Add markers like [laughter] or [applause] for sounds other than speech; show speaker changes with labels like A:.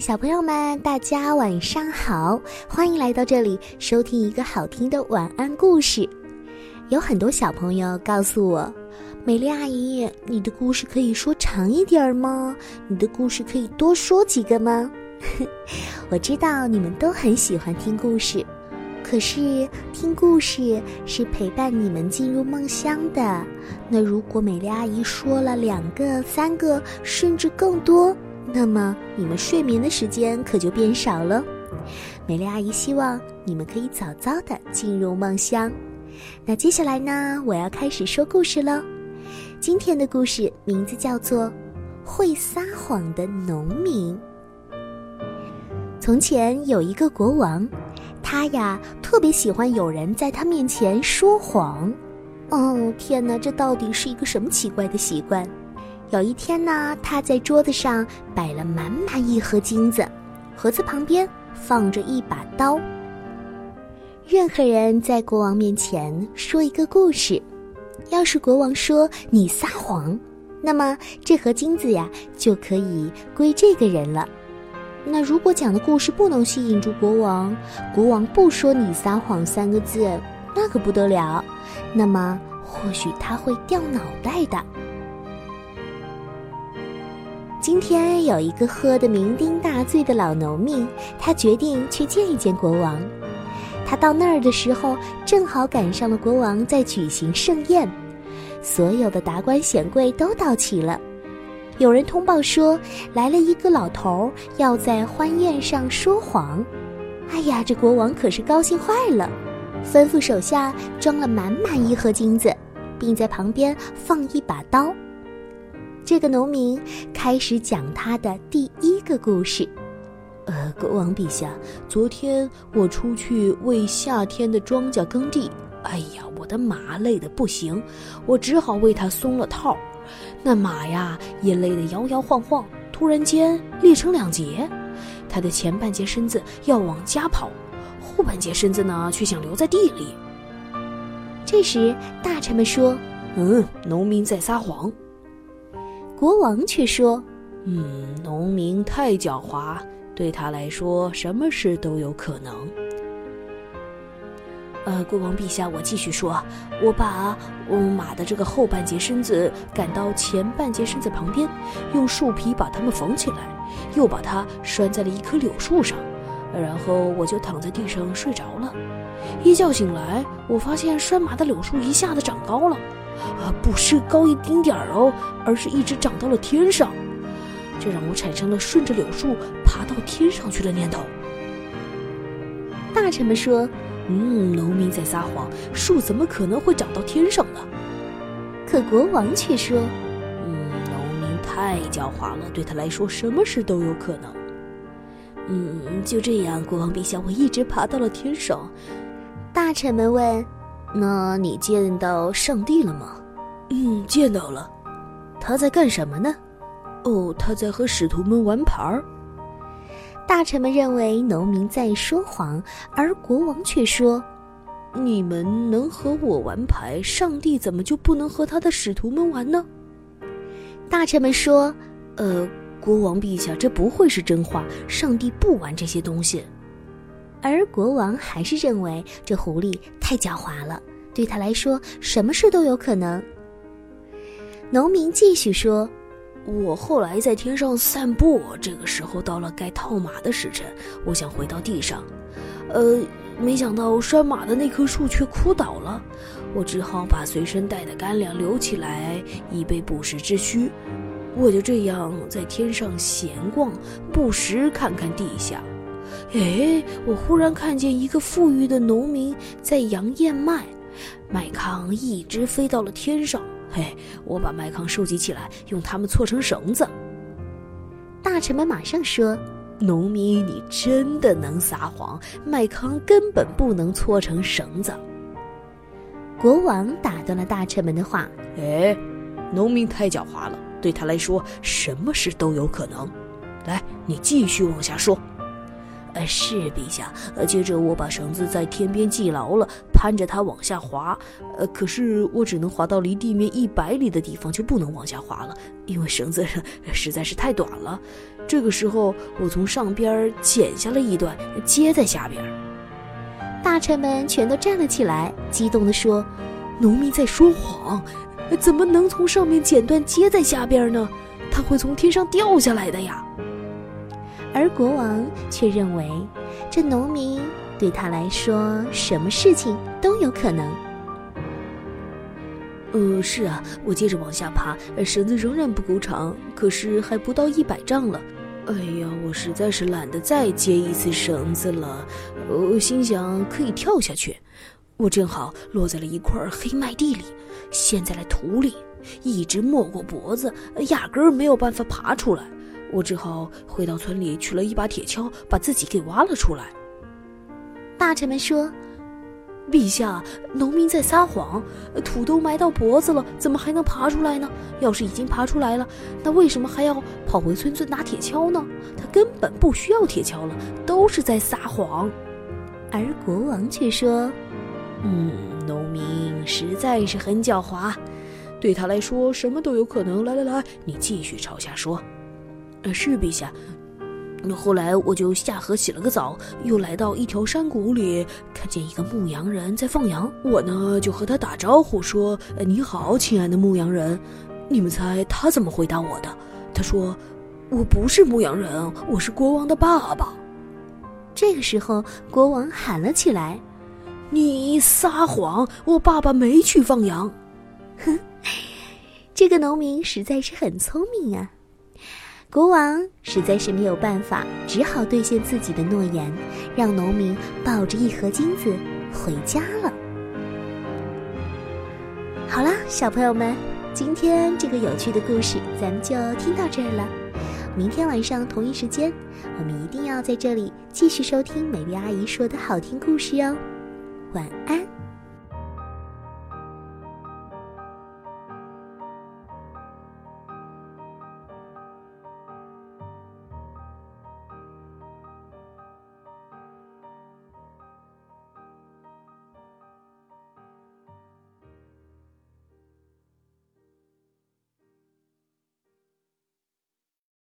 A: 小朋友们，大家晚上好！欢迎来到这里收听一个好听的晚安故事。有很多小朋友告诉我，美丽阿姨，你的故事可以说长一点儿吗？你的故事可以多说几个吗？[laughs] 我知道你们都很喜欢听故事，可是听故事是陪伴你们进入梦乡的。那如果美丽阿姨说了两个、三个，甚至更多？那么你们睡眠的时间可就变少了。美丽阿姨希望你们可以早早的进入梦乡。那接下来呢，我要开始说故事喽。今天的故事名字叫做《会撒谎的农民》。从前有一个国王，他呀特别喜欢有人在他面前说谎。哦，天哪，这到底是一个什么奇怪的习惯？有一天呢，他在桌子上摆了满满一盒金子，盒子旁边放着一把刀。任何人在国王面前说一个故事，要是国王说你撒谎，那么这盒金子呀就可以归这个人了。那如果讲的故事不能吸引住国王，国王不说你撒谎三个字，那可不得了，那么或许他会掉脑袋的。今天有一个喝得酩酊大醉的老农民，他决定去见一见国王。他到那儿的时候，正好赶上了国王在举行盛宴，所有的达官显贵都到齐了。有人通报说，来了一个老头儿，要在欢宴上说谎。哎呀，这国王可是高兴坏了，吩咐手下装了满满一盒金子，并在旁边放一把刀。这个农民开始讲他的第一个故事。
B: 呃，国王陛下，昨天我出去为夏天的庄稼耕地，哎呀，我的马累得不行，我只好为它松了套。那马呀，也累得摇摇晃晃，突然间裂成两截，它的前半截身子要往家跑，后半截身子呢，却想留在地里。
A: 这时，大臣们说：“
B: 嗯，农民在撒谎。”
A: 国王却说：“
B: 嗯，农民太狡猾，对他来说，什么事都有可能。”呃，国王陛下，我继续说，我把我马的这个后半截身子赶到前半截身子旁边，用树皮把它们缝起来，又把它拴在了一棵柳树上，然后我就躺在地上睡着了。一觉醒来，我发现拴马的柳树一下子长高了。啊，不是高一丁点儿哦，而是一直长到了天上，这让我产生了顺着柳树爬到天上去的念头。
A: 大臣们说：“
B: 嗯，农民在撒谎，树怎么可能会长到天上呢？”
A: 可国王却说：“
B: 嗯，农民太狡猾了，对他来说，什么事都有可能。”嗯，就这样，国王陛下，我一直爬到了天上。
A: 大臣们问。那你见到上帝了吗？
B: 嗯，见到了。
A: 他在干什么呢？
B: 哦，他在和使徒们玩牌儿。
A: 大臣们认为农民在说谎，而国王却说：“
B: 你们能和我玩牌，上帝怎么就不能和他的使徒们玩呢？”
A: 大臣们说：“
B: 呃，国王陛下，这不会是真话，上帝不玩这些东西。”
A: 而国王还是认为这狐狸太狡猾了，对他来说什么事都有可能。农民继续说：“
B: 我后来在天上散步，这个时候到了该套马的时辰，我想回到地上，呃，没想到拴马的那棵树却枯倒了，我只好把随身带的干粮留起来，以备不时之需。我就这样在天上闲逛，不时看看地下。”哎，我忽然看见一个富裕的农民在扬燕麦，麦糠一直飞到了天上。嘿，我把麦糠收集起来，用它们搓成绳子。
A: 大臣们马上说：“
B: 农民，你真的能撒谎？麦糠根本不能搓成绳子。”
A: 国王打断了大臣们的话：“
B: 哎，农民太狡猾了，对他来说，什么事都有可能。来，你继续往下说。”呃，是陛下。呃，接着我把绳子在天边系牢了，攀着它往下滑。呃，可是我只能滑到离地面一百里的地方，就不能往下滑了，因为绳子 [laughs] 实在是太短了。这个时候，我从上边剪下了一段，接在下边。
A: 大臣们全都站了起来，激动地说：“
B: 农民在说谎，怎么能从上面剪断接在下边呢？他会从天上掉下来的呀！”
A: 而国王却认为，这农民对他来说，什么事情都有可能。
B: 呃，是啊，我接着往下爬，绳子仍然不够长，可是还不到一百丈了。哎呀，我实在是懒得再接一次绳子了。我心想可以跳下去，我正好落在了一块黑麦地里，陷在了土里，一直没过脖子，压根儿没有办法爬出来。我只好回到村里取了一把铁锹，把自己给挖了出来。
A: 大臣们说：“
B: 陛下，农民在撒谎，土都埋到脖子了，怎么还能爬出来呢？要是已经爬出来了，那为什么还要跑回村子拿铁锹呢？他根本不需要铁锹了，都是在撒谎。”
A: 而国王却说：“
B: 嗯，农民实在是很狡猾，对他来说什么都有可能。来来来，你继续朝下说。”呃，是陛下。那后来我就下河洗了个澡，又来到一条山谷里，看见一个牧羊人在放羊。我呢就和他打招呼说：“你好，亲爱的牧羊人。”你们猜他怎么回答我的？他说：“我不是牧羊人，我是国王的爸爸。”
A: 这个时候，国王喊了起来：“
B: 你撒谎！我爸爸没去放羊。” [laughs]
A: 哼，这个农民实在是很聪明啊。国王实在是没有办法，只好兑现自己的诺言，让农民抱着一盒金子回家了。好啦，小朋友们，今天这个有趣的故事咱们就听到这儿了。明天晚上同一时间，我们一定要在这里继续收听美丽阿姨说的好听故事哟。晚安。